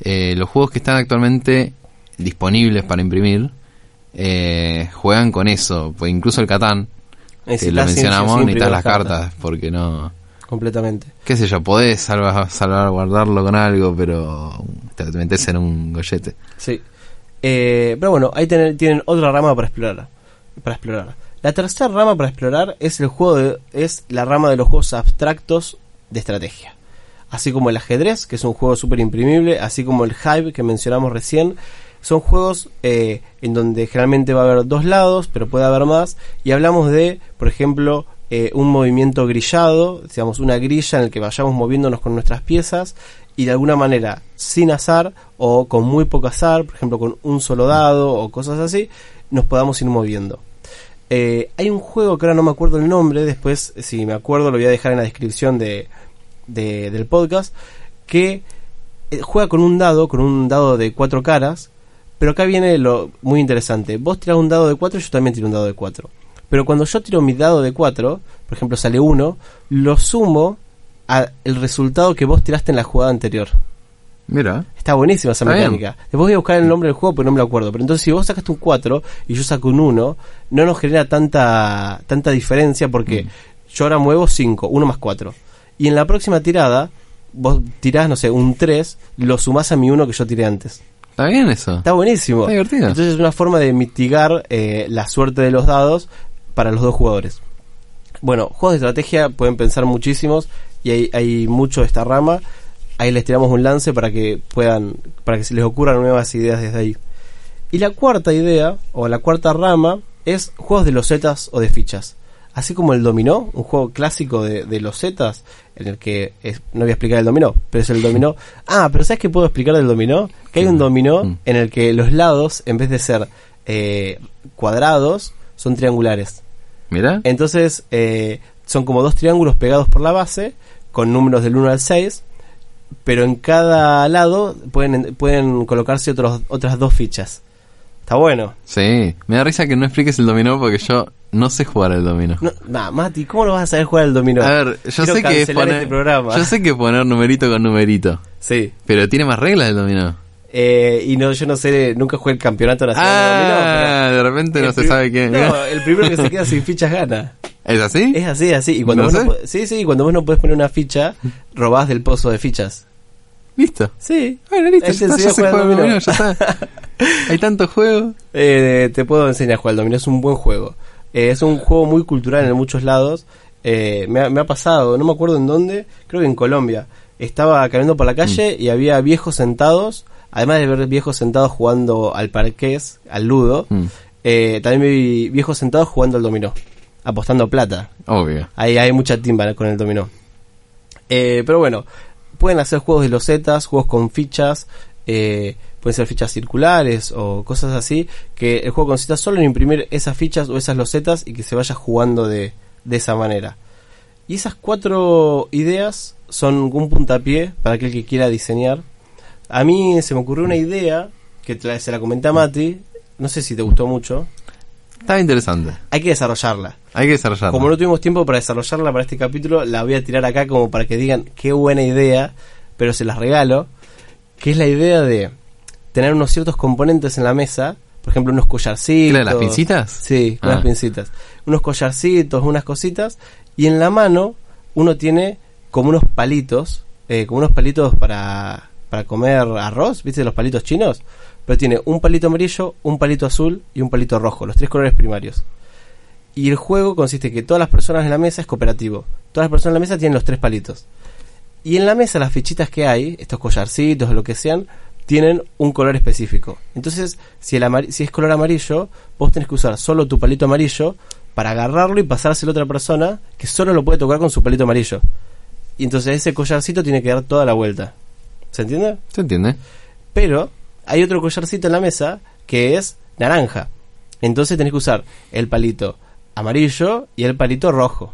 Speaker 2: Eh, los juegos que están actualmente disponibles para imprimir eh, juegan con eso, pues incluso el Catán, que lo mencionamos, necesitas las cartas, porque no...
Speaker 1: Completamente.
Speaker 2: qué sé yo, podés salva- salvaguardarlo con algo, pero te metes en un gollete.
Speaker 1: Sí. Eh, pero bueno, ahí tienen otra rama para explorar. Para explorar. La tercera rama para explorar es el juego de- es la rama de los juegos abstractos de estrategia. Así como el ajedrez, que es un juego súper imprimible, así como el Hive que mencionamos recién, son juegos eh, en donde generalmente va a haber dos lados, pero puede haber más, y hablamos de, por ejemplo, eh, un movimiento grillado, digamos una grilla en el que vayamos moviéndonos con nuestras piezas y de alguna manera sin azar o con muy poco azar, por ejemplo con un solo dado o cosas así, nos podamos ir moviendo. Eh, hay un juego que ahora no me acuerdo el nombre, después si me acuerdo lo voy a dejar en la descripción de, de- del podcast, que eh, juega con un dado, con un dado de cuatro caras, pero acá viene lo muy interesante. Vos tirás un dado de cuatro, yo también tiro un dado de cuatro. Pero cuando yo tiro mi dado de cuatro, por ejemplo sale uno, lo sumo al resultado que vos tiraste en la jugada anterior.
Speaker 2: Mira.
Speaker 1: Está buenísima esa
Speaker 2: Está bien.
Speaker 1: mecánica. Después voy a buscar el nombre del juego porque no me lo acuerdo. Pero entonces si vos sacaste un 4 y yo saco un 1, no nos genera tanta, tanta diferencia porque
Speaker 2: Mm.
Speaker 1: yo ahora muevo 5, 1 más 4. Y en la próxima tirada, vos tirás, no sé, un 3, lo sumás a mi 1 que yo tiré antes.
Speaker 2: Está bien eso.
Speaker 1: Está buenísimo.
Speaker 2: Está divertido.
Speaker 1: Entonces es una forma de mitigar eh, la suerte de los dados para los dos jugadores. Bueno, juegos de estrategia pueden pensar muchísimos y hay, hay mucho de esta rama. Ahí les tiramos un lance para que puedan, para que se les ocurran nuevas ideas desde ahí. Y la cuarta idea, o la cuarta rama, es juegos de losetas o de fichas. Así como el dominó, un juego clásico de, de losetas, en el que es- no voy a explicar el dominó, pero es el dominó. Ah, pero ¿sabes qué puedo explicar del dominó? Que hay un dominó
Speaker 2: Mm.
Speaker 1: en el que los lados, en vez de ser eh, cuadrados, son triangulares.
Speaker 2: Mira.
Speaker 1: Entonces, eh, son como dos triángulos pegados por la base, con números del 1 al 6, pero en cada lado pueden, pueden colocarse otros, otras dos fichas. Está bueno.
Speaker 2: Sí. Me da risa que no expliques el dominó porque yo no sé jugar al dominó.
Speaker 1: No, nah, Mati, ¿cómo no vas a saber jugar al dominó?
Speaker 2: A ver, yo
Speaker 1: Quiero
Speaker 2: sé que es poner,
Speaker 1: este programa.
Speaker 2: yo sé que poner numerito con numerito,
Speaker 1: Sí.
Speaker 2: pero tiene más reglas el dominó.
Speaker 1: Eh, y no, yo no sé, nunca jugué el campeonato nacional de dominó.
Speaker 2: Ah, de repente no se sabe quién.
Speaker 1: No, el primero que se queda sin fichas gana.
Speaker 2: ¿Es así?
Speaker 1: Es así, así. Y cuando
Speaker 2: No
Speaker 1: vos no sí, sí, cuando vos no podés poner una ficha, robás del pozo de fichas.
Speaker 2: Listo.
Speaker 1: Sí.
Speaker 2: Bueno, listo,
Speaker 1: Ahí
Speaker 2: ya está, ya se juega
Speaker 1: dominó.
Speaker 2: dominó, ya está. Hay tantos juegos.
Speaker 1: Eh, te puedo enseñar a jugar al dominó, es un buen juego. Eh, es un juego muy cultural en muchos lados. Eh, me, ha, me ha pasado, no me acuerdo en dónde, creo que en Colombia. Estaba caminando por la calle y había viejos sentados, además de ver viejos sentados jugando al parqués, al ludo,
Speaker 2: Mm,
Speaker 1: eh, también vi viejos sentados jugando al dominó, apostando plata.
Speaker 2: obvio.
Speaker 1: Ahí hay mucha timba con el dominó. Eh, pero bueno, pueden hacer juegos de losetas, juegos con fichas. eh, pueden ser fichas circulares o cosas así, que el juego consista solo en imprimir esas fichas o esas losetas y que se vaya jugando de, de esa manera. Y esas cuatro ideas son un puntapié para aquel que quiera diseñar. A mí se me ocurrió una idea que se la comenté a Mati, no sé si te gustó mucho.
Speaker 2: Estaba interesante.
Speaker 1: Hay que desarrollarla.
Speaker 2: Hay que desarrollarlo.
Speaker 1: Como no tuvimos tiempo para desarrollarla para este capítulo, la voy a tirar acá como para que digan qué buena idea, pero se las regalo. Que es la idea de tener unos ciertos componentes en la mesa, por ejemplo, unos collarcitos.
Speaker 2: ¿Qué, la de las pincitas?
Speaker 1: Sí,
Speaker 2: Ah.
Speaker 1: unas pincitas. Unos collarcitos, unas cositas. Y en la mano uno tiene como unos palitos, eh, como unos palitos para, para comer arroz, ¿viste? Los palitos chinos. Pero tiene un palito amarillo, un palito azul y un palito rojo, los tres colores primarios. Y el juego consiste en que todas las personas en la mesa es cooperativo. Todas las personas en la mesa tienen los tres palitos. Y en la mesa las fichitas que hay, estos collarcitos o lo que sean, tienen un color específico. Entonces, si, el amar- si es color amarillo, vos tenés que usar solo tu palito amarillo para agarrarlo y pasárselo a otra persona que solo lo puede tocar con su palito amarillo. Y entonces ese collarcito tiene que dar toda la vuelta. ¿Se entiende?
Speaker 2: ¿Se entiende?
Speaker 1: Pero hay otro collarcito en la mesa que es naranja. Entonces tenés que usar el palito amarillo y el palito rojo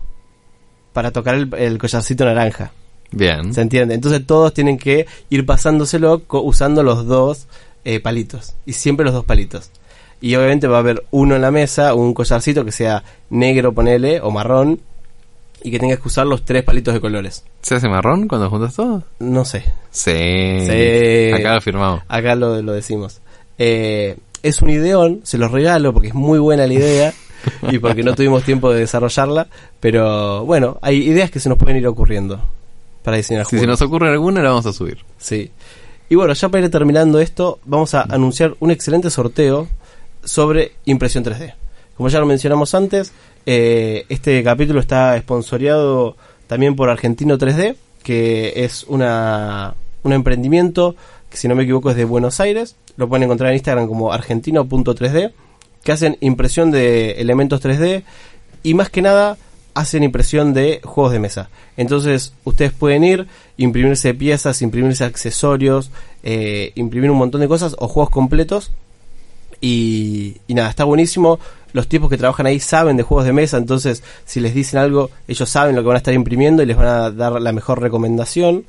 Speaker 1: para tocar el, el collarcito naranja.
Speaker 2: Bien.
Speaker 1: ¿Se entiende? Entonces todos tienen que ir pasándoselo usando los dos eh, palitos. Y siempre los dos palitos. Y obviamente va a haber uno en la mesa, un collarcito que sea negro, ponele, o marrón. Y que tengas que usar los tres palitos de colores.
Speaker 2: ¿Se hace marrón cuando juntas todo?
Speaker 1: No sé.
Speaker 2: Sí.
Speaker 1: Sí.
Speaker 2: Acá lo firmamos.
Speaker 1: Acá lo, lo decimos. Eh, es un ideón, se los regalo porque es muy buena la idea y porque no tuvimos tiempo de desarrollarla. Pero bueno, hay ideas que se nos pueden ir ocurriendo para diseñar
Speaker 2: Si se nos ocurre alguna, la vamos a subir.
Speaker 1: Sí. Y bueno, ya para ir terminando esto, vamos a anunciar un excelente sorteo sobre impresión 3D. Como ya lo mencionamos antes, eh, este capítulo está esponsoreado también por Argentino 3D, que es una, un emprendimiento que si no me equivoco es de Buenos Aires. Lo pueden encontrar en Instagram como argentino.3D, que hacen impresión de elementos 3D y más que nada hacen impresión de juegos de mesa. Entonces ustedes pueden ir, imprimirse piezas, imprimirse accesorios, eh, imprimir un montón de cosas o juegos completos. Y, y nada, está buenísimo. Los tipos que trabajan ahí saben de juegos de mesa, entonces si les dicen algo, ellos saben lo que van a estar imprimiendo y les van a dar la mejor recomendación.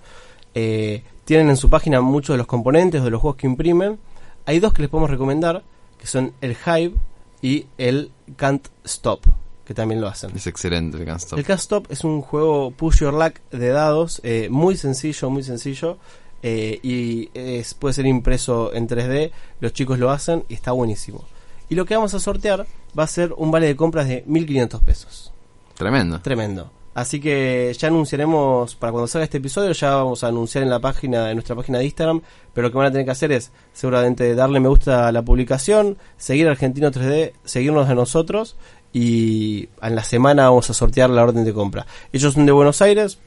Speaker 1: Eh, tienen en su página muchos de los componentes de los juegos que imprimen. Hay dos que les podemos recomendar, que son el Hive y el Can't Stop, que también lo hacen.
Speaker 2: Es excelente el Can't Stop.
Speaker 1: El Cast Stop es un juego push your luck de dados, eh, muy sencillo, muy sencillo. eh, y es, puede ser impreso en 3D. Los chicos lo hacen y está buenísimo. Y lo que vamos a sortear va a ser un vale de compras de 1500 pesos.
Speaker 2: Tremendo.
Speaker 1: Tremendo. Así que ya anunciaremos, para cuando salga este episodio, ya vamos a anunciar en la página, en nuestra página de Instagram. Pero lo que van a tener que hacer es seguramente darle me gusta a la publicación, seguir Argentino 3D, seguirnos a nosotros y en la semana vamos a sortear la orden de compra. Ellos son de Buenos Aires,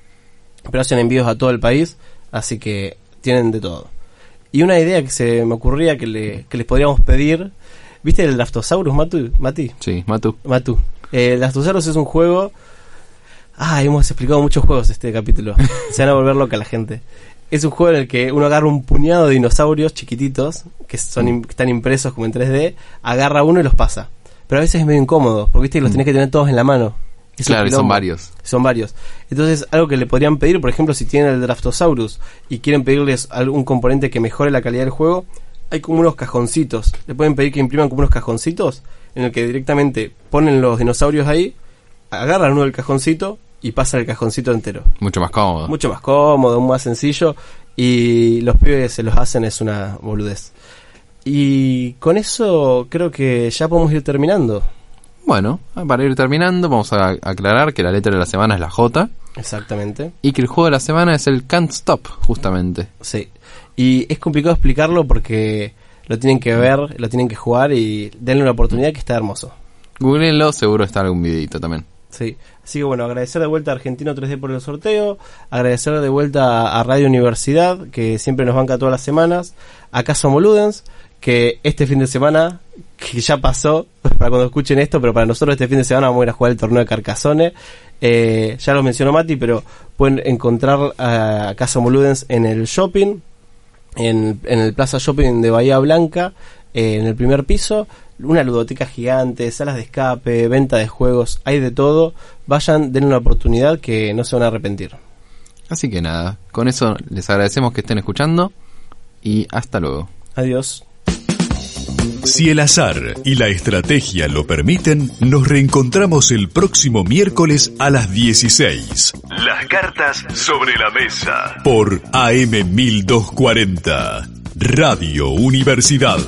Speaker 1: pero hacen envíos a todo el país, así que tienen de todo. Y una idea que se me ocurría que, le, que les podríamos pedir, ¿viste el Draftosaurus, Matu, Mati?
Speaker 2: Sí, Matu.
Speaker 1: Matu. Eh, Draftosaurus es un juego... Ah, hemos explicado muchos juegos este capítulo. Se van a volver loca la gente. Es un juego en el que uno agarra un puñado de dinosaurios chiquititos, que son que están impresos como en 3D, agarra uno y los pasa. Pero a veces es medio incómodo, porque viste que los tenés que tener todos en la mano. Es
Speaker 2: Claro, y son varios.
Speaker 1: Son varios. Entonces, algo que le podrían pedir, por ejemplo, si tienen el Draftosaurus y quieren pedirles algún componente que mejore la calidad del juego, hay como unos cajoncitos. Le pueden pedir que impriman como unos cajoncitos en el que directamente ponen los dinosaurios ahí, agarran uno del cajoncito y pasan el cajoncito entero.
Speaker 2: Mucho más cómodo.
Speaker 1: Mucho más cómodo, más sencillo y los pibes se los hacen es una boludez. Y con eso creo que ya podemos ir terminando.
Speaker 2: Bueno, para ir terminando, vamos a aclarar que la letra de la semana es la J
Speaker 1: Exactamente.
Speaker 2: y que el juego de la semana es el Can't Stop, justamente.
Speaker 1: Sí. Y es complicado explicarlo porque lo tienen que ver, lo tienen que jugar y denle una oportunidad que está hermoso.
Speaker 2: Googleenlo, seguro está algún videito también.
Speaker 1: Sí. Así que bueno, agradecer de vuelta a Argentino 3D por el sorteo, agradecer de vuelta a Radio Universidad, que siempre nos banca todas las semanas, a Caso Moludens, que este fin de semana, que ya pasó, para cuando escuchen esto, pero para nosotros este fin de semana vamos a ir a jugar el torneo de Carcassonne. Eh, ya lo mencionó Mati, pero pueden encontrar a Caso Moludens en el shopping, en, en el Plaza Shopping de Bahía Blanca, eh, en el primer piso, una ludoteca gigante, salas de escape, venta de juegos, hay de todo. Vayan, den una oportunidad que no se van a arrepentir.
Speaker 2: Así que nada, con eso les agradecemos que estén escuchando y hasta luego.
Speaker 1: Adiós.
Speaker 3: Si el azar y la estrategia lo permiten, nos reencontramos el próximo miércoles a las 16
Speaker 4: Las cartas sobre la mesa.
Speaker 3: por AM 1240, Radio Universidad.